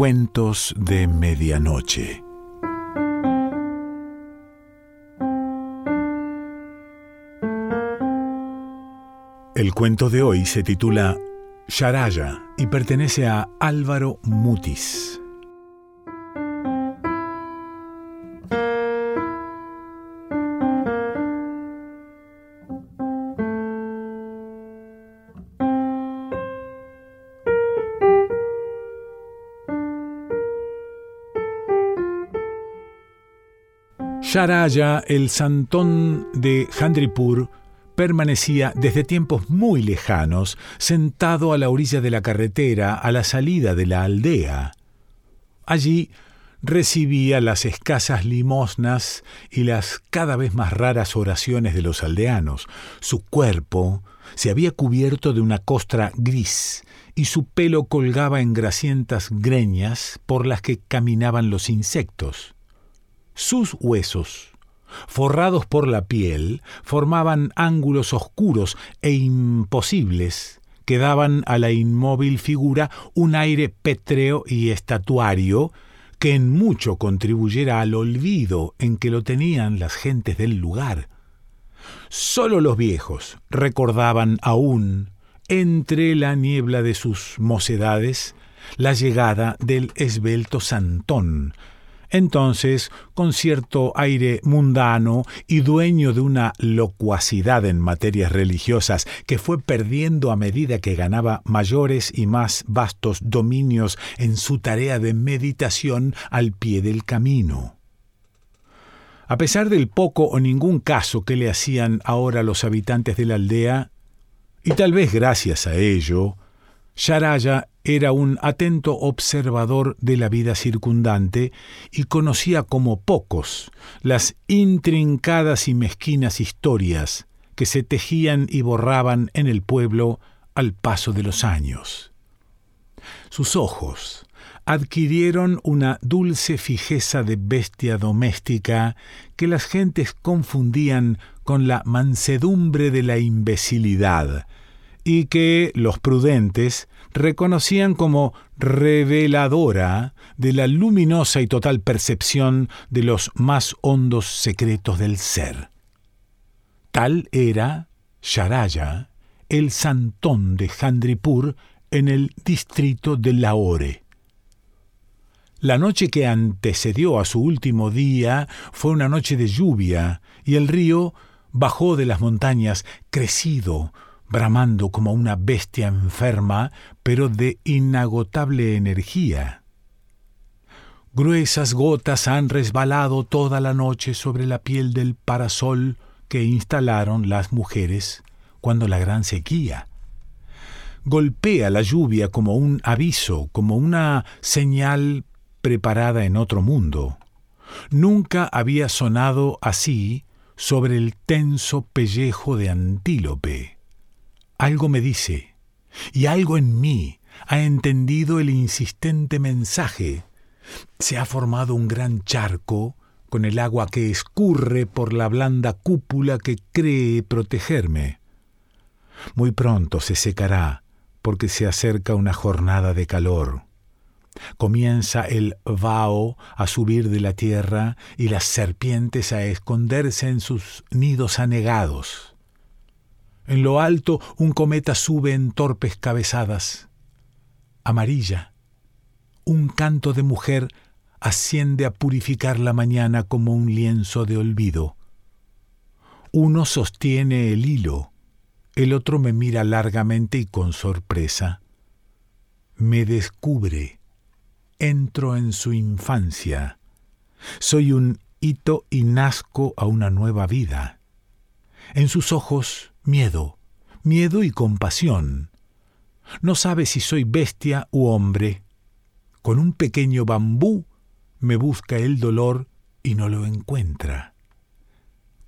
Cuentos de Medianoche. El cuento de hoy se titula Sharaya y pertenece a Álvaro Mutis. Sharaya, el santón de Handripur, permanecía desde tiempos muy lejanos sentado a la orilla de la carretera a la salida de la aldea. Allí recibía las escasas limosnas y las cada vez más raras oraciones de los aldeanos. Su cuerpo se había cubierto de una costra gris y su pelo colgaba en grasientas greñas por las que caminaban los insectos. Sus huesos, forrados por la piel, formaban ángulos oscuros e imposibles que daban a la inmóvil figura un aire pétreo y estatuario que en mucho contribuyera al olvido en que lo tenían las gentes del lugar. Sólo los viejos recordaban aún, entre la niebla de sus mocedades, la llegada del esbelto Santón, entonces, con cierto aire mundano y dueño de una locuacidad en materias religiosas que fue perdiendo a medida que ganaba mayores y más vastos dominios en su tarea de meditación al pie del camino. A pesar del poco o ningún caso que le hacían ahora los habitantes de la aldea, y tal vez gracias a ello, Sharaya era un atento observador de la vida circundante y conocía como pocos las intrincadas y mezquinas historias que se tejían y borraban en el pueblo al paso de los años. Sus ojos adquirieron una dulce fijeza de bestia doméstica que las gentes confundían con la mansedumbre de la imbecilidad, y que los prudentes reconocían como reveladora de la luminosa y total percepción de los más hondos secretos del ser. Tal era Sharaya, el santón de Handripur en el distrito de Lahore. La noche que antecedió a su último día fue una noche de lluvia, y el río bajó de las montañas crecido, bramando como una bestia enferma, pero de inagotable energía. Gruesas gotas han resbalado toda la noche sobre la piel del parasol que instalaron las mujeres cuando la gran sequía. Golpea la lluvia como un aviso, como una señal preparada en otro mundo. Nunca había sonado así sobre el tenso pellejo de antílope. Algo me dice, y algo en mí ha entendido el insistente mensaje. Se ha formado un gran charco con el agua que escurre por la blanda cúpula que cree protegerme. Muy pronto se secará porque se acerca una jornada de calor. Comienza el vaho a subir de la tierra y las serpientes a esconderse en sus nidos anegados. En lo alto un cometa sube en torpes cabezadas. Amarilla. Un canto de mujer asciende a purificar la mañana como un lienzo de olvido. Uno sostiene el hilo, el otro me mira largamente y con sorpresa. Me descubre. Entro en su infancia. Soy un hito y nazco a una nueva vida. En sus ojos miedo, miedo y compasión. No sabe si soy bestia u hombre. Con un pequeño bambú me busca el dolor y no lo encuentra.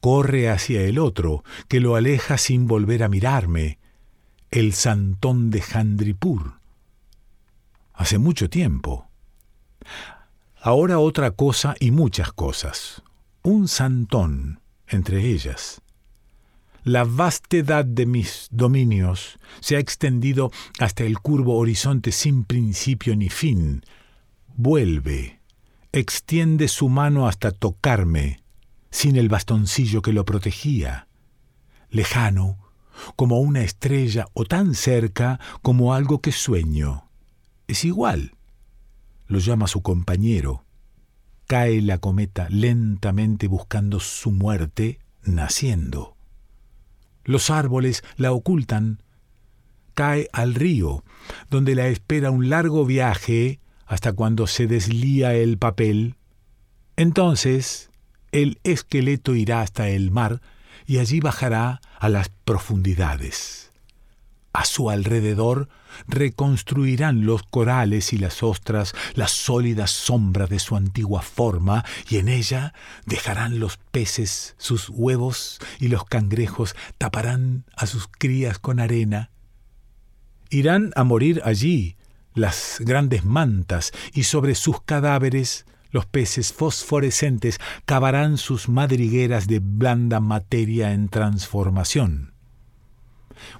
Corre hacia el otro, que lo aleja sin volver a mirarme, el santón de Handripur. Hace mucho tiempo. Ahora otra cosa y muchas cosas. Un santón entre ellas. La vastedad de mis dominios se ha extendido hasta el curvo horizonte sin principio ni fin. vuelve, extiende su mano hasta tocarme, sin el bastoncillo que lo protegía, lejano, como una estrella o tan cerca como algo que sueño. Es igual. Lo llama su compañero. Cae la cometa lentamente buscando su muerte, naciendo. Los árboles la ocultan. Cae al río, donde la espera un largo viaje hasta cuando se deslía el papel. Entonces el esqueleto irá hasta el mar y allí bajará a las profundidades. A su alrededor reconstruirán los corales y las ostras la sólida sombra de su antigua forma, y en ella dejarán los peces sus huevos y los cangrejos taparán a sus crías con arena. Irán a morir allí las grandes mantas, y sobre sus cadáveres los peces fosforescentes cavarán sus madrigueras de blanda materia en transformación.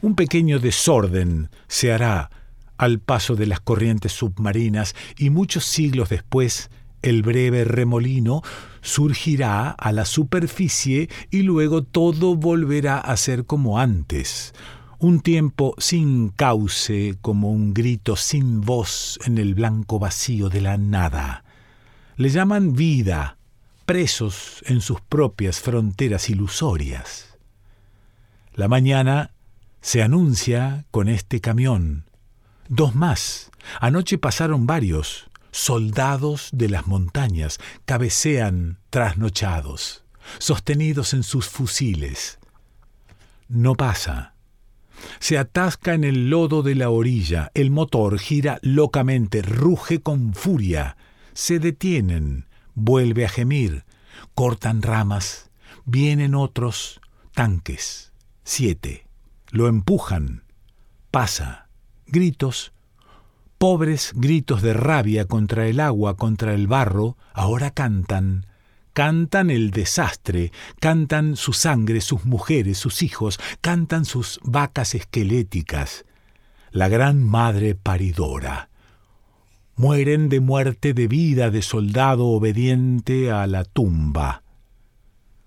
Un pequeño desorden se hará al paso de las corrientes submarinas y muchos siglos después el breve remolino surgirá a la superficie y luego todo volverá a ser como antes, un tiempo sin cauce como un grito sin voz en el blanco vacío de la nada. Le llaman vida, presos en sus propias fronteras ilusorias. La mañana se anuncia con este camión. Dos más. Anoche pasaron varios. Soldados de las montañas cabecean trasnochados, sostenidos en sus fusiles. No pasa. Se atasca en el lodo de la orilla, el motor gira locamente, ruge con furia, se detienen, vuelve a gemir, cortan ramas, vienen otros, tanques, siete, lo empujan, pasa, gritos, pobres gritos de rabia contra el agua, contra el barro, ahora cantan, cantan el desastre, cantan su sangre, sus mujeres, sus hijos, cantan sus vacas esqueléticas, la gran madre paridora. Mueren de muerte de vida de soldado obediente a la tumba.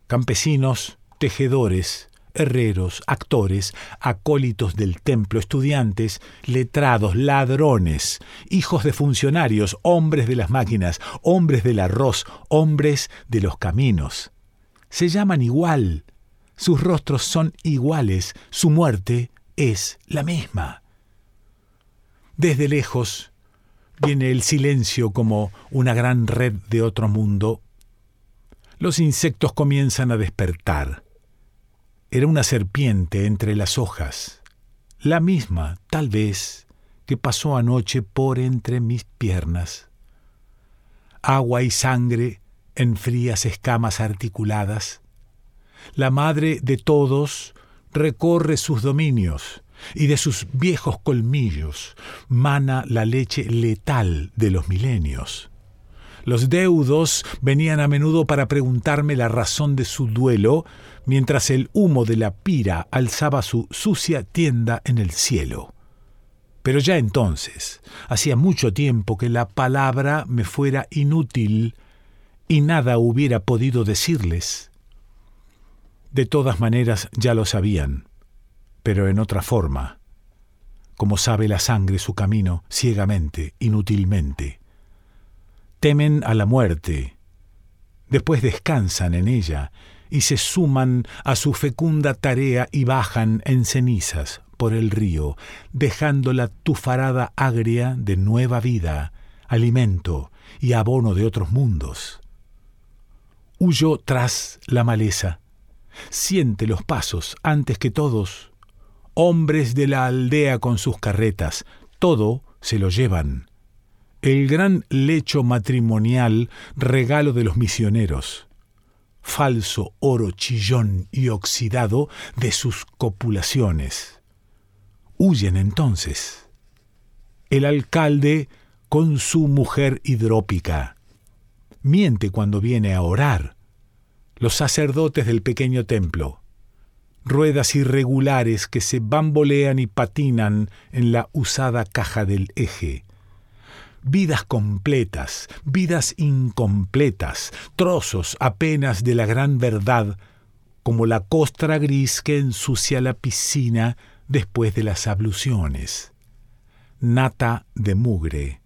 Campesinos, tejedores, herreros, actores, acólitos del templo, estudiantes, letrados, ladrones, hijos de funcionarios, hombres de las máquinas, hombres del arroz, hombres de los caminos. Se llaman igual, sus rostros son iguales, su muerte es la misma. Desde lejos viene el silencio como una gran red de otro mundo. Los insectos comienzan a despertar era una serpiente entre las hojas, la misma, tal vez, que pasó anoche por entre mis piernas. Agua y sangre en frías escamas articuladas. La madre de todos recorre sus dominios y de sus viejos colmillos mana la leche letal de los milenios. Los deudos venían a menudo para preguntarme la razón de su duelo, mientras el humo de la pira alzaba su sucia tienda en el cielo. Pero ya entonces, hacía mucho tiempo que la palabra me fuera inútil y nada hubiera podido decirles. De todas maneras ya lo sabían, pero en otra forma, como sabe la sangre su camino ciegamente, inútilmente temen a la muerte, después descansan en ella y se suman a su fecunda tarea y bajan en cenizas por el río, dejando la tufarada agria de nueva vida, alimento y abono de otros mundos. Huyo tras la maleza, siente los pasos antes que todos, hombres de la aldea con sus carretas, todo se lo llevan el gran lecho matrimonial regalo de los misioneros, falso oro chillón y oxidado de sus copulaciones. Huyen entonces. El alcalde con su mujer hidrópica. Miente cuando viene a orar. Los sacerdotes del pequeño templo. Ruedas irregulares que se bambolean y patinan en la usada caja del eje vidas completas, vidas incompletas, trozos apenas de la gran verdad, como la costra gris que ensucia la piscina después de las abluciones. Nata de mugre,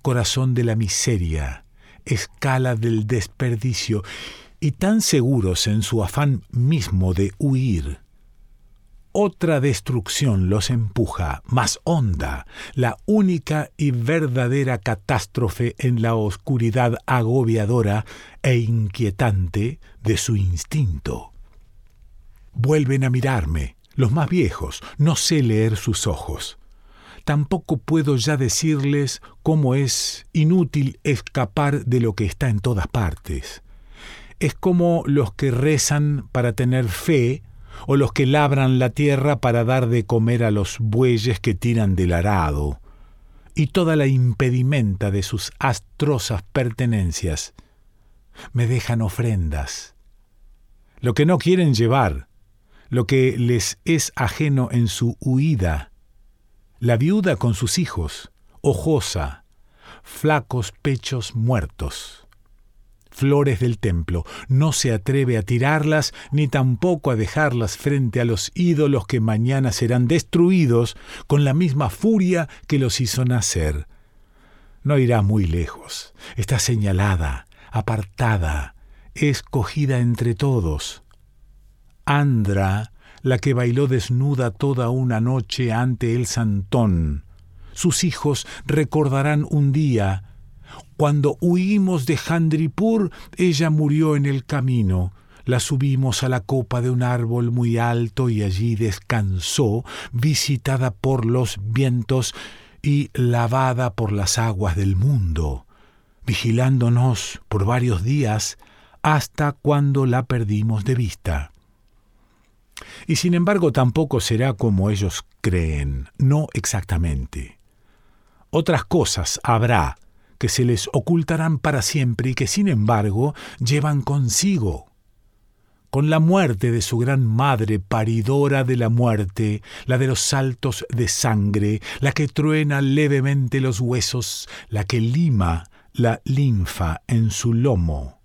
corazón de la miseria, escala del desperdicio, y tan seguros en su afán mismo de huir, otra destrucción los empuja, más honda, la única y verdadera catástrofe en la oscuridad agobiadora e inquietante de su instinto. Vuelven a mirarme, los más viejos, no sé leer sus ojos. Tampoco puedo ya decirles cómo es inútil escapar de lo que está en todas partes. Es como los que rezan para tener fe o los que labran la tierra para dar de comer a los bueyes que tiran del arado, y toda la impedimenta de sus astrosas pertenencias. Me dejan ofrendas. Lo que no quieren llevar, lo que les es ajeno en su huida, la viuda con sus hijos, ojosa, flacos pechos muertos flores del templo. No se atreve a tirarlas ni tampoco a dejarlas frente a los ídolos que mañana serán destruidos con la misma furia que los hizo nacer. No irá muy lejos. Está señalada, apartada, escogida entre todos. Andra, la que bailó desnuda toda una noche ante el santón. Sus hijos recordarán un día cuando huimos de Handripur, ella murió en el camino. La subimos a la copa de un árbol muy alto y allí descansó, visitada por los vientos y lavada por las aguas del mundo, vigilándonos por varios días hasta cuando la perdimos de vista. Y sin embargo tampoco será como ellos creen, no exactamente. Otras cosas habrá que se les ocultarán para siempre y que sin embargo llevan consigo. Con la muerte de su gran madre, paridora de la muerte, la de los saltos de sangre, la que truena levemente los huesos, la que lima la linfa en su lomo.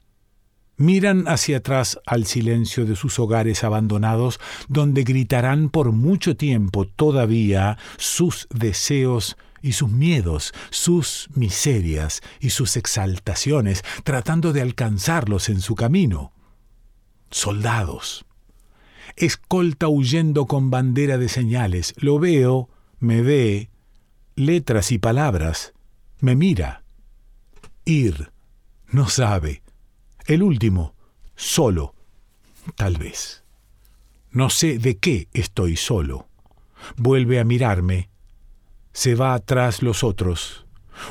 Miran hacia atrás al silencio de sus hogares abandonados, donde gritarán por mucho tiempo todavía sus deseos y sus miedos, sus miserias y sus exaltaciones, tratando de alcanzarlos en su camino. Soldados. Escolta huyendo con bandera de señales. Lo veo, me ve, letras y palabras. Me mira. Ir. No sabe. El último. Solo. Tal vez. No sé de qué estoy solo. Vuelve a mirarme se va tras los otros.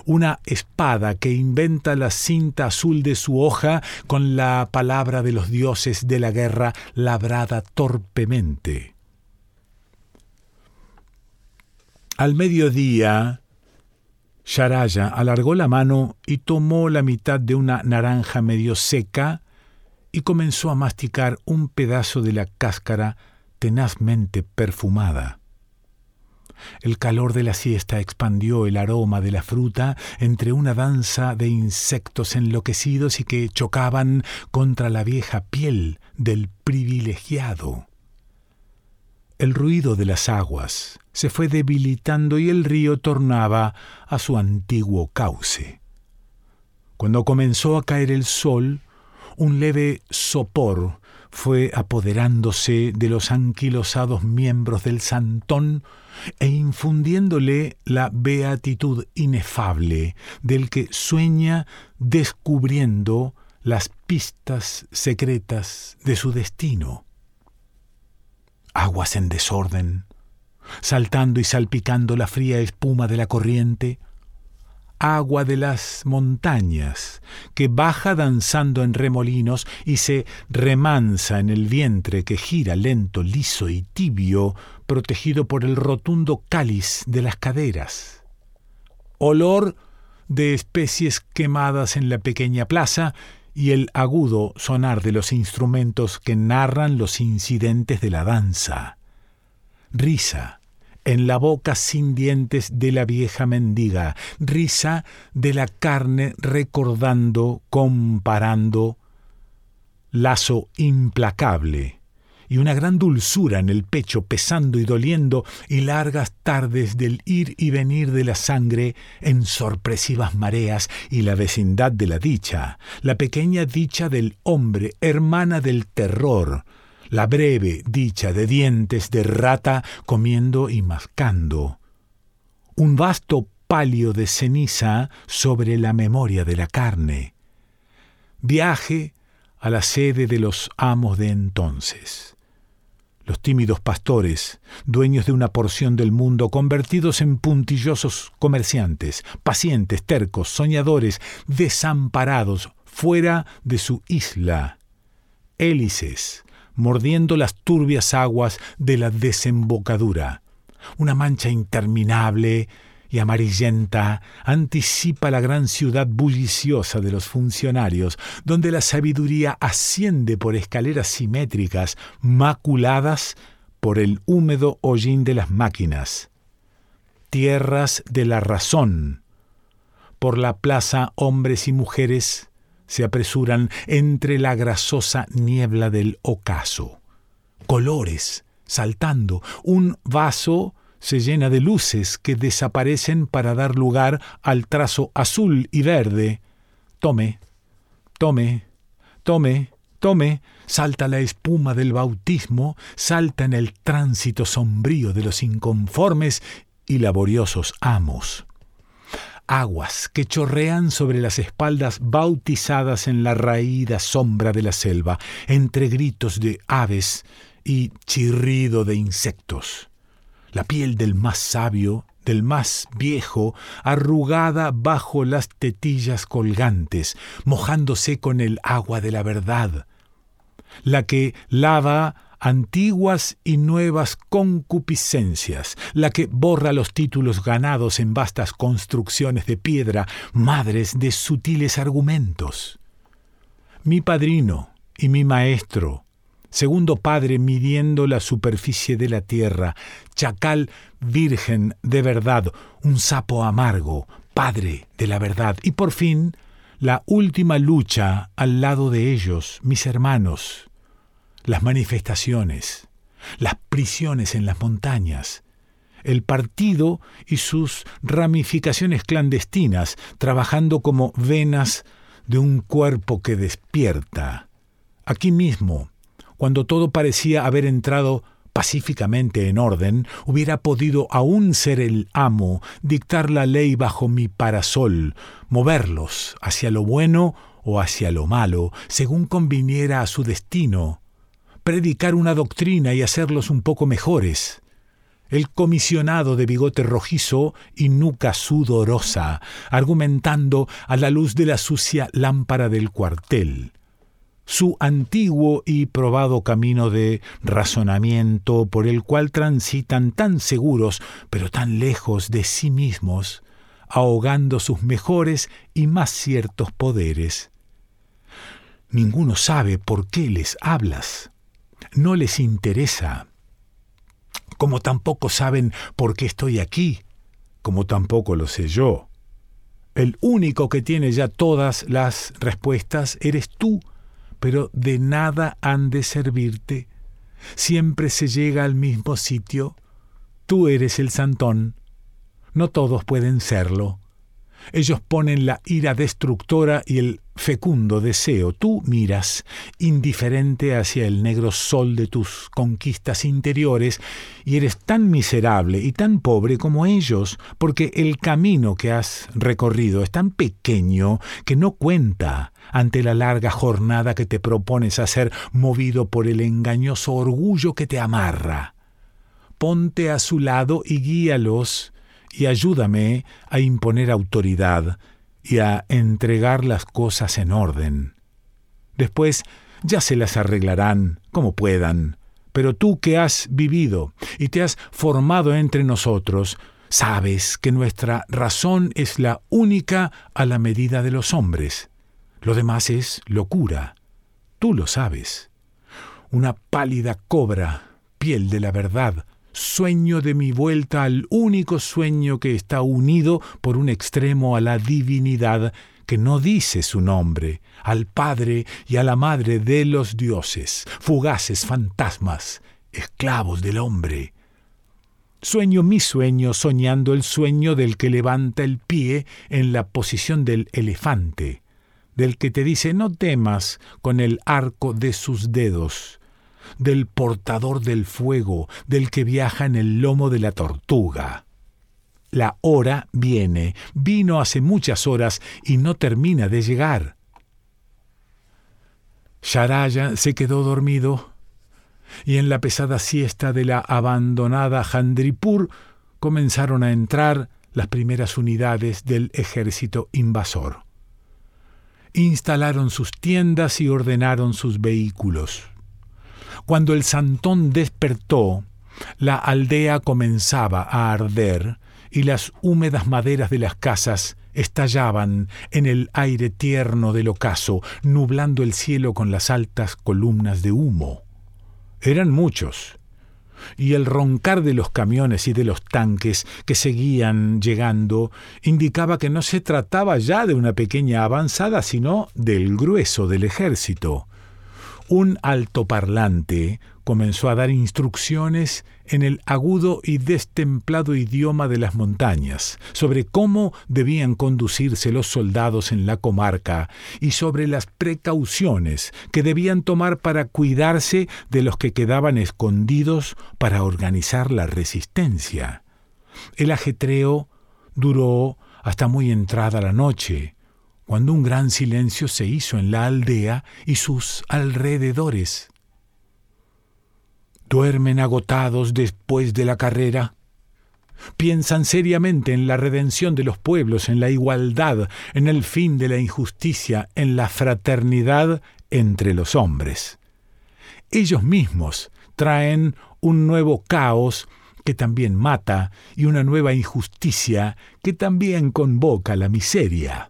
Una espada que inventa la cinta azul de su hoja con la palabra de los dioses de la guerra labrada torpemente. Al mediodía, Sharaya alargó la mano y tomó la mitad de una naranja medio seca y comenzó a masticar un pedazo de la cáscara tenazmente perfumada. El calor de la siesta expandió el aroma de la fruta entre una danza de insectos enloquecidos y que chocaban contra la vieja piel del privilegiado. El ruido de las aguas se fue debilitando y el río tornaba a su antiguo cauce. Cuando comenzó a caer el sol, un leve sopor fue apoderándose de los anquilosados miembros del santón e infundiéndole la beatitud inefable del que sueña descubriendo las pistas secretas de su destino. Aguas en desorden, saltando y salpicando la fría espuma de la corriente, agua de las montañas, que baja danzando en remolinos y se remansa en el vientre que gira lento, liso y tibio, protegido por el rotundo cáliz de las caderas. Olor de especies quemadas en la pequeña plaza y el agudo sonar de los instrumentos que narran los incidentes de la danza. Risa, en la boca sin dientes de la vieja mendiga, risa de la carne recordando, comparando, lazo implacable y una gran dulzura en el pecho pesando y doliendo y largas tardes del ir y venir de la sangre en sorpresivas mareas y la vecindad de la dicha, la pequeña dicha del hombre, hermana del terror, la breve dicha de dientes de rata comiendo y mascando, un vasto palio de ceniza sobre la memoria de la carne, viaje a la sede de los amos de entonces los tímidos pastores, dueños de una porción del mundo, convertidos en puntillosos comerciantes, pacientes, tercos, soñadores, desamparados, fuera de su isla. Hélices, mordiendo las turbias aguas de la desembocadura. Una mancha interminable y amarillenta anticipa la gran ciudad bulliciosa de los funcionarios, donde la sabiduría asciende por escaleras simétricas, maculadas por el húmedo hollín de las máquinas. Tierras de la razón. Por la plaza hombres y mujeres se apresuran entre la grasosa niebla del ocaso. Colores saltando, un vaso se llena de luces que desaparecen para dar lugar al trazo azul y verde. Tome, tome, tome, tome, salta la espuma del bautismo, salta en el tránsito sombrío de los inconformes y laboriosos amos. Aguas que chorrean sobre las espaldas bautizadas en la raída sombra de la selva, entre gritos de aves y chirrido de insectos. La piel del más sabio, del más viejo, arrugada bajo las tetillas colgantes, mojándose con el agua de la verdad, la que lava antiguas y nuevas concupiscencias, la que borra los títulos ganados en vastas construcciones de piedra, madres de sutiles argumentos. Mi padrino y mi maestro, Segundo padre midiendo la superficie de la tierra, chacal virgen de verdad, un sapo amargo, padre de la verdad. Y por fin, la última lucha al lado de ellos, mis hermanos, las manifestaciones, las prisiones en las montañas, el partido y sus ramificaciones clandestinas, trabajando como venas de un cuerpo que despierta. Aquí mismo, cuando todo parecía haber entrado pacíficamente en orden, hubiera podido aún ser el amo, dictar la ley bajo mi parasol, moverlos hacia lo bueno o hacia lo malo, según conviniera a su destino, predicar una doctrina y hacerlos un poco mejores. El comisionado de bigote rojizo y nuca sudorosa, argumentando a la luz de la sucia lámpara del cuartel su antiguo y probado camino de razonamiento por el cual transitan tan seguros, pero tan lejos de sí mismos, ahogando sus mejores y más ciertos poderes. Ninguno sabe por qué les hablas. No les interesa. Como tampoco saben por qué estoy aquí, como tampoco lo sé yo. El único que tiene ya todas las respuestas eres tú, pero de nada han de servirte. Siempre se llega al mismo sitio. Tú eres el santón. No todos pueden serlo. Ellos ponen la ira destructora y el fecundo deseo. Tú miras, indiferente hacia el negro sol de tus conquistas interiores, y eres tan miserable y tan pobre como ellos, porque el camino que has recorrido es tan pequeño que no cuenta ante la larga jornada que te propones hacer movido por el engañoso orgullo que te amarra. Ponte a su lado y guíalos y ayúdame a imponer autoridad y a entregar las cosas en orden. Después ya se las arreglarán como puedan, pero tú que has vivido y te has formado entre nosotros, sabes que nuestra razón es la única a la medida de los hombres. Lo demás es locura. Tú lo sabes. Una pálida cobra, piel de la verdad, sueño de mi vuelta al único sueño que está unido por un extremo a la divinidad que no dice su nombre, al Padre y a la Madre de los dioses, fugaces fantasmas, esclavos del hombre. Sueño mi sueño soñando el sueño del que levanta el pie en la posición del elefante, del que te dice no temas con el arco de sus dedos, del portador del fuego, del que viaja en el lomo de la tortuga. La hora viene, vino hace muchas horas y no termina de llegar. Sharaya se quedó dormido y en la pesada siesta de la abandonada Jandripur comenzaron a entrar las primeras unidades del ejército invasor. Instalaron sus tiendas y ordenaron sus vehículos. Cuando el santón despertó, la aldea comenzaba a arder y las húmedas maderas de las casas estallaban en el aire tierno del ocaso, nublando el cielo con las altas columnas de humo. Eran muchos, y el roncar de los camiones y de los tanques que seguían llegando indicaba que no se trataba ya de una pequeña avanzada, sino del grueso del ejército. Un altoparlante comenzó a dar instrucciones en el agudo y destemplado idioma de las montañas, sobre cómo debían conducirse los soldados en la comarca y sobre las precauciones que debían tomar para cuidarse de los que quedaban escondidos para organizar la resistencia. El ajetreo duró hasta muy entrada la noche, cuando un gran silencio se hizo en la aldea y sus alrededores. Duermen agotados después de la carrera. Piensan seriamente en la redención de los pueblos, en la igualdad, en el fin de la injusticia, en la fraternidad entre los hombres. Ellos mismos traen un nuevo caos que también mata y una nueva injusticia que también convoca la miseria.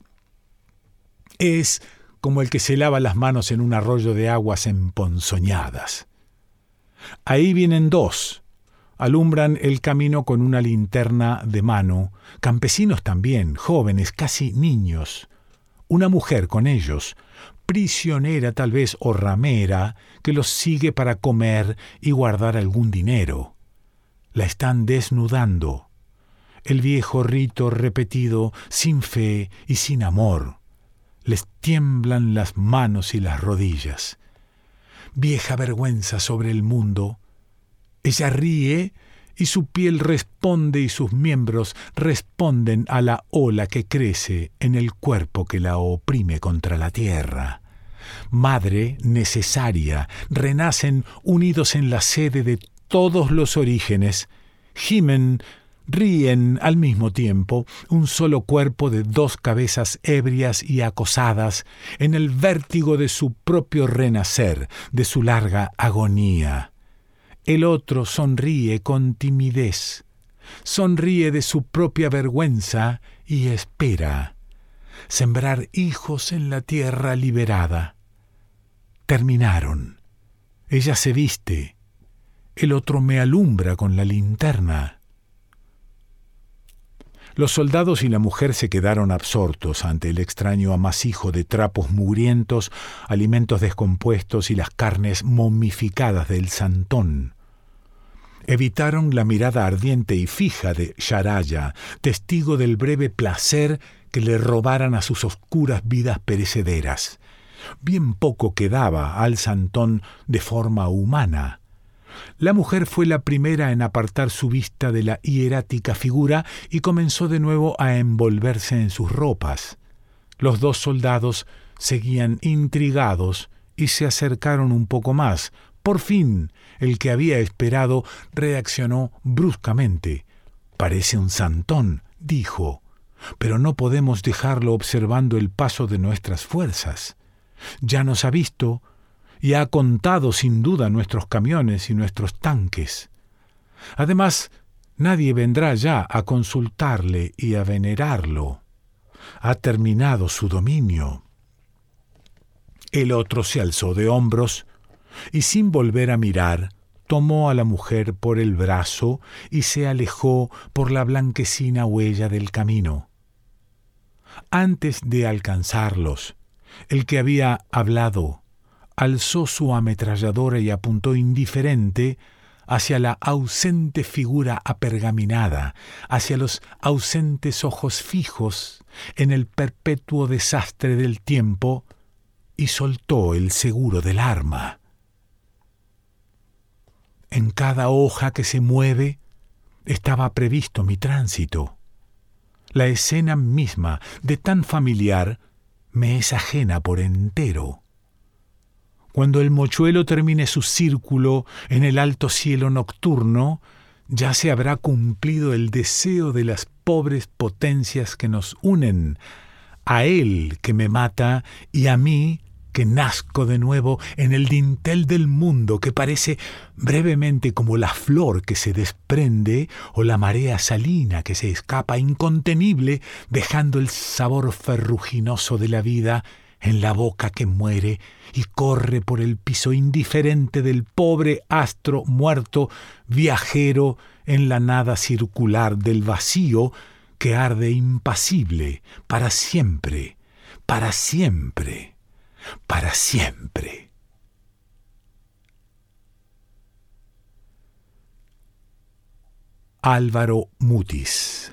Es como el que se lava las manos en un arroyo de aguas emponzoñadas. Ahí vienen dos. Alumbran el camino con una linterna de mano, campesinos también, jóvenes, casi niños. Una mujer con ellos, prisionera tal vez o ramera, que los sigue para comer y guardar algún dinero. La están desnudando. El viejo rito repetido, sin fe y sin amor. Les tiemblan las manos y las rodillas vieja vergüenza sobre el mundo. Ella ríe y su piel responde y sus miembros responden a la ola que crece en el cuerpo que la oprime contra la tierra. Madre necesaria, renacen unidos en la sede de todos los orígenes, gimen ríen al mismo tiempo un solo cuerpo de dos cabezas ebrias y acosadas en el vértigo de su propio renacer, de su larga agonía. El otro sonríe con timidez, sonríe de su propia vergüenza y espera sembrar hijos en la tierra liberada. Terminaron. Ella se viste. El otro me alumbra con la linterna. Los soldados y la mujer se quedaron absortos ante el extraño amasijo de trapos mugrientos, alimentos descompuestos y las carnes momificadas del santón. Evitaron la mirada ardiente y fija de Sharaya, testigo del breve placer que le robaran a sus oscuras vidas perecederas. Bien poco quedaba al santón de forma humana. La mujer fue la primera en apartar su vista de la hierática figura y comenzó de nuevo a envolverse en sus ropas. Los dos soldados seguían intrigados y se acercaron un poco más. Por fin, el que había esperado reaccionó bruscamente. Parece un santón, dijo, pero no podemos dejarlo observando el paso de nuestras fuerzas. Ya nos ha visto y ha contado sin duda nuestros camiones y nuestros tanques. Además, nadie vendrá ya a consultarle y a venerarlo. Ha terminado su dominio. El otro se alzó de hombros y sin volver a mirar, tomó a la mujer por el brazo y se alejó por la blanquecina huella del camino. Antes de alcanzarlos, el que había hablado alzó su ametralladora y apuntó indiferente hacia la ausente figura apergaminada, hacia los ausentes ojos fijos en el perpetuo desastre del tiempo, y soltó el seguro del arma. En cada hoja que se mueve estaba previsto mi tránsito. La escena misma, de tan familiar, me es ajena por entero. Cuando el mochuelo termine su círculo en el alto cielo nocturno, ya se habrá cumplido el deseo de las pobres potencias que nos unen, a él que me mata y a mí que nazco de nuevo en el dintel del mundo que parece brevemente como la flor que se desprende o la marea salina que se escapa incontenible dejando el sabor ferruginoso de la vida en la boca que muere y corre por el piso indiferente del pobre astro muerto viajero en la nada circular del vacío que arde impasible para siempre, para siempre para siempre. Álvaro Mutis